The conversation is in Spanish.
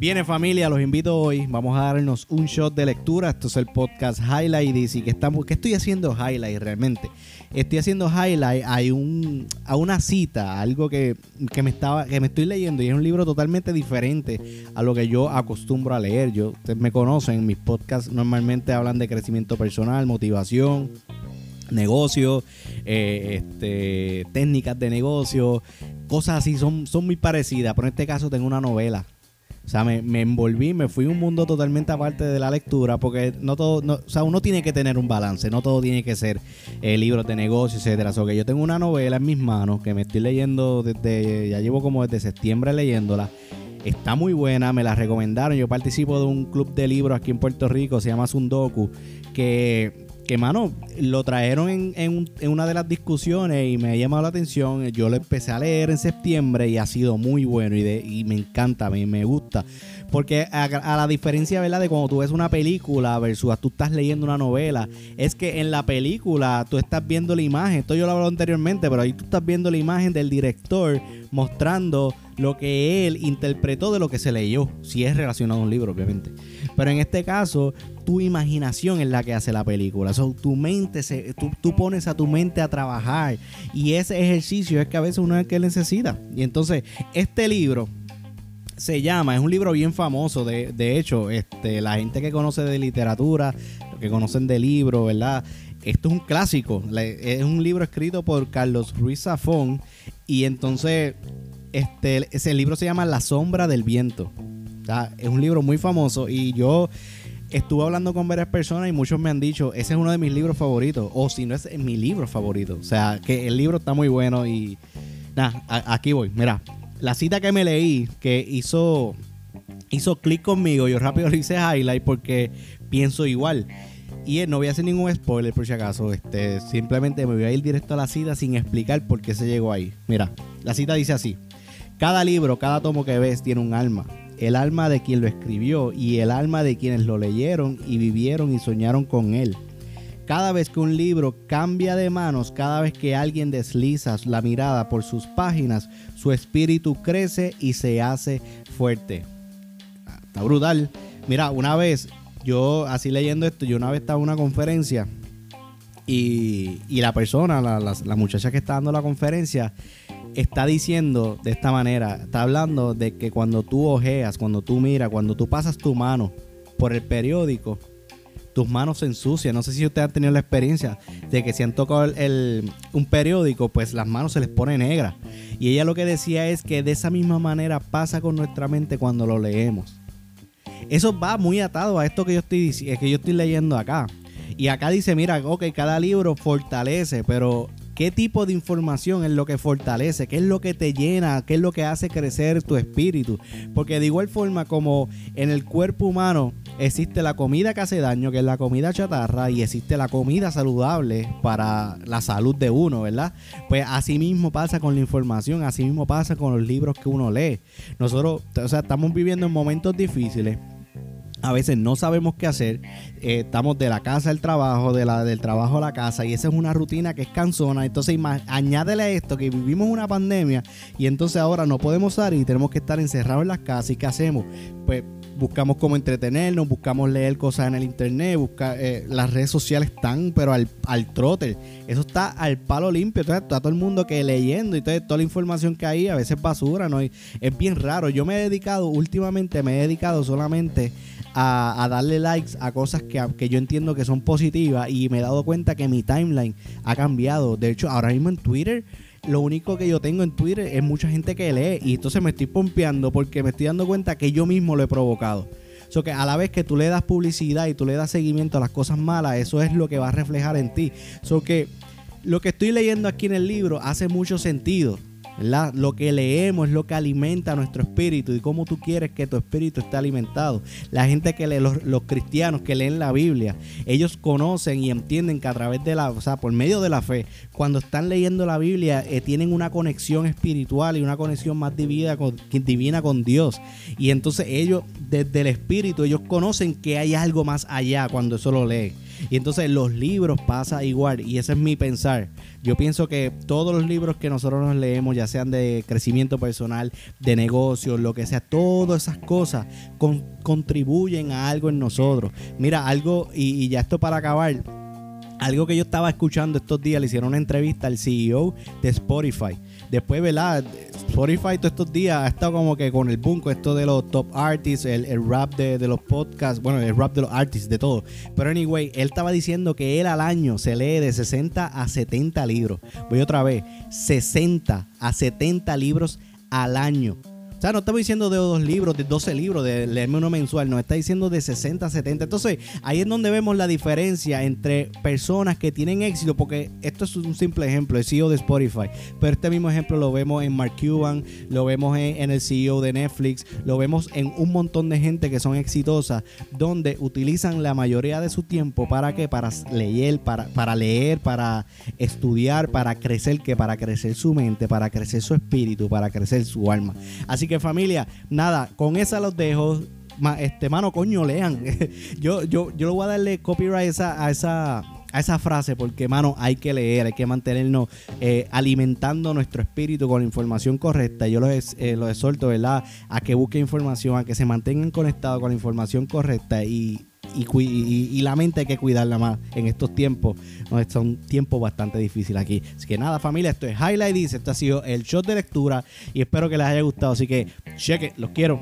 Viene familia, los invito hoy. Vamos a darnos un shot de lectura. Esto es el podcast Highlight. Y que estamos, ¿qué estoy haciendo Highlight realmente? Estoy haciendo Highlight hay un, a una cita, algo que, me estaba, que me estoy leyendo y es un libro totalmente diferente a lo que yo acostumbro a leer. Yo, ustedes me conocen, mis podcasts normalmente hablan de crecimiento personal, motivación, negocio, eh, este, técnicas de negocio, cosas así, son, son muy parecidas, pero en este caso tengo una novela o sea, me, envolví, me fui un mundo totalmente aparte de la lectura, porque no todo, no, o sea, uno tiene que tener un balance, no todo tiene que ser eh, libros de negocio, etcétera. O que yo tengo una novela en mis manos que me estoy leyendo desde, ya llevo como desde septiembre leyéndola. Está muy buena, me la recomendaron. Yo participo de un club de libros aquí en Puerto Rico, se llama Sundoku, que que, mano, lo trajeron en, una de las discusiones y me ha llamado la atención. Yo lo empecé a leer en septiembre y ha sido muy bueno y me encanta, me, me gusta. Porque a, la diferencia, ¿verdad? De cuando tú ves una película versus tú estás leyendo una novela, es que en la película tú estás viendo la imagen, esto yo lo hablado anteriormente, pero ahí tú estás viendo la imagen del director mostrando lo que él interpretó de lo que se leyó, si es relacionado a un libro, obviamente. Pero en este caso, tu imaginación es la que hace la película. tu mente, se, tú, tú, pones a tu mente a trabajar y ese ejercicio es que a veces uno es el que necesita. Y entonces, este libro se llama, es un libro bien famoso, de, de hecho, este, la gente que conoce de literatura, que conocen de libros, ¿verdad? Esto es un clásico, es un libro escrito por Carlos Ruiz Zafón y entonces este, ese libro se llama La sombra del viento. es un libro muy famoso y yo estuve hablando con varias personas y muchos me han dicho, ese es uno de mis libros favoritos, o si no es mi libro favorito. O sea, que el libro está muy bueno y nada, aquí voy. Mira, la cita que me leí, que hizo, hizo clic conmigo, yo rápido le hice highlight porque pienso igual. Y no voy a hacer ningún spoiler por si acaso. Este, simplemente me voy a ir directo a la cita sin explicar por qué se llegó ahí. Mira, la cita dice así. Cada libro, cada tomo que ves tiene un alma. El alma de quien lo escribió y el alma de quienes lo leyeron y vivieron y soñaron con él. Cada vez que un libro cambia de manos, cada vez que alguien desliza la mirada por sus páginas, su espíritu crece y se hace fuerte. Ah, está brutal. Mira, una vez, yo así leyendo esto, yo una vez estaba en una conferencia y, la persona, la, la muchacha que está dando la conferencia, está diciendo de esta manera, está hablando de que cuando tú ojeas, cuando tú miras, cuando tú pasas tu mano por el periódico, tus manos se ensucian. No sé si ustedes han tenido la experiencia de que si han tocado el, un periódico, pues las manos se les pone negras. Y ella lo que decía es que de esa misma manera pasa con nuestra mente cuando lo leemos. Eso va muy atado a esto que yo estoy, que yo estoy leyendo acá. Y acá dice, mira, ok, cada libro fortalece, pero ¿qué tipo de información es lo que fortalece? ¿Qué es lo que te llena? ¿Qué es lo que hace crecer tu espíritu? Porque de igual forma como en el cuerpo humano existe la comida que hace daño, que es la comida chatarra, y existe la comida saludable para la salud de uno, ¿verdad? Pues así mismo pasa con la información, así mismo pasa con los libros que uno lee. Nosotros, o sea, estamos viviendo en momentos difíciles. A veces no sabemos qué hacer, eh, estamos de la casa al trabajo, de la, del trabajo a la casa, y esa es una rutina que es cansona. Entonces, añádele a esto que vivimos una pandemia y entonces ahora no podemos salir y tenemos que estar encerrados en las casas. ¿Y qué hacemos? Pues buscamos cómo entretenernos, buscamos leer cosas en el internet, buscar eh, las redes sociales están, pero al, al trote. Eso está al palo limpio. Entonces, está todo el mundo que leyendo y toda la información que hay, a veces basura, ¿no? es bien raro. Yo me he dedicado, últimamente me he dedicado solamente a, darle likes a cosas que, que, yo entiendo que son positivas y me he dado cuenta que mi timeline ha cambiado. De hecho, ahora mismo en Twitter lo único que yo tengo en Twitter es mucha gente que lee y entonces me estoy pompeando porque me estoy dando cuenta que yo mismo lo he provocado. So que a la vez que tú le das publicidad y tú le das seguimiento a las cosas malas, eso es lo que va a reflejar en ti. So que lo que estoy leyendo aquí en el libro hace mucho sentido. Lo que leemos es lo que alimenta nuestro espíritu y cómo tú quieres que tu espíritu esté alimentado. La gente que lee, los, cristianos que leen la Biblia, ellos conocen y entienden que a través de la, o sea, por medio de la fe, cuando están leyendo la Biblia, eh, tienen una conexión espiritual y una conexión más divina con, divina con Dios. Y entonces ellos, desde el espíritu, ellos conocen que hay algo más allá cuando eso lo leen. Y entonces los libros pasa igual y ese es mi pensar. Yo pienso que todos los libros que nosotros nos leemos, ya sean de crecimiento personal, de negocios, lo que sea, todas esas cosas contribuyen a algo en nosotros. Mira, algo, y, y ya esto para acabar, algo que yo estaba escuchando estos días, le hicieron una entrevista al CEO de Spotify. Después, ¿verdad? Spotify todos estos días ha estado como que con el boom, esto de los top artists, el, rap de, de, los podcasts, bueno, el rap de los artists, de todo. Pero anyway, él estaba diciendo que él al año se lee de 60 a 70 libros. Voy otra vez, 60 a 70 libros al año. O sea, no estamos diciendo de dos libros, de 12 libros, de leerme uno mensual, nos está diciendo de 60 a 70. Entonces, ahí es donde vemos la diferencia entre personas que tienen éxito, porque esto es un simple ejemplo, el CEO de Spotify, pero este mismo ejemplo lo vemos en Mark Cuban, lo vemos en, el CEO de Netflix, lo vemos en un montón de gente que son exitosas, donde utilizan la mayoría de su tiempo para qué? Para leer, para, para leer, para estudiar, para crecer, que para crecer su mente, para crecer su espíritu, para crecer su alma. Así que familia, nada, con esa los dejo. este, mano, coño, lean. yo, yo, yo le voy a darle copyright esa, a esa, a esa frase porque, mano, hay que leer, hay que mantenernos eh, alimentando nuestro espíritu con la información correcta. Yo los, eh, los exhorto, ¿verdad? A que busquen información, a que se mantengan conectados con la información correcta y y, la mente hay que cuidarla más en estos tiempos. son tiempos bastante difíciles aquí. Así que nada, familia, esto es Highlight Dice. Esto ha sido el shot de lectura y espero que les haya gustado. Así que cheque, los quiero.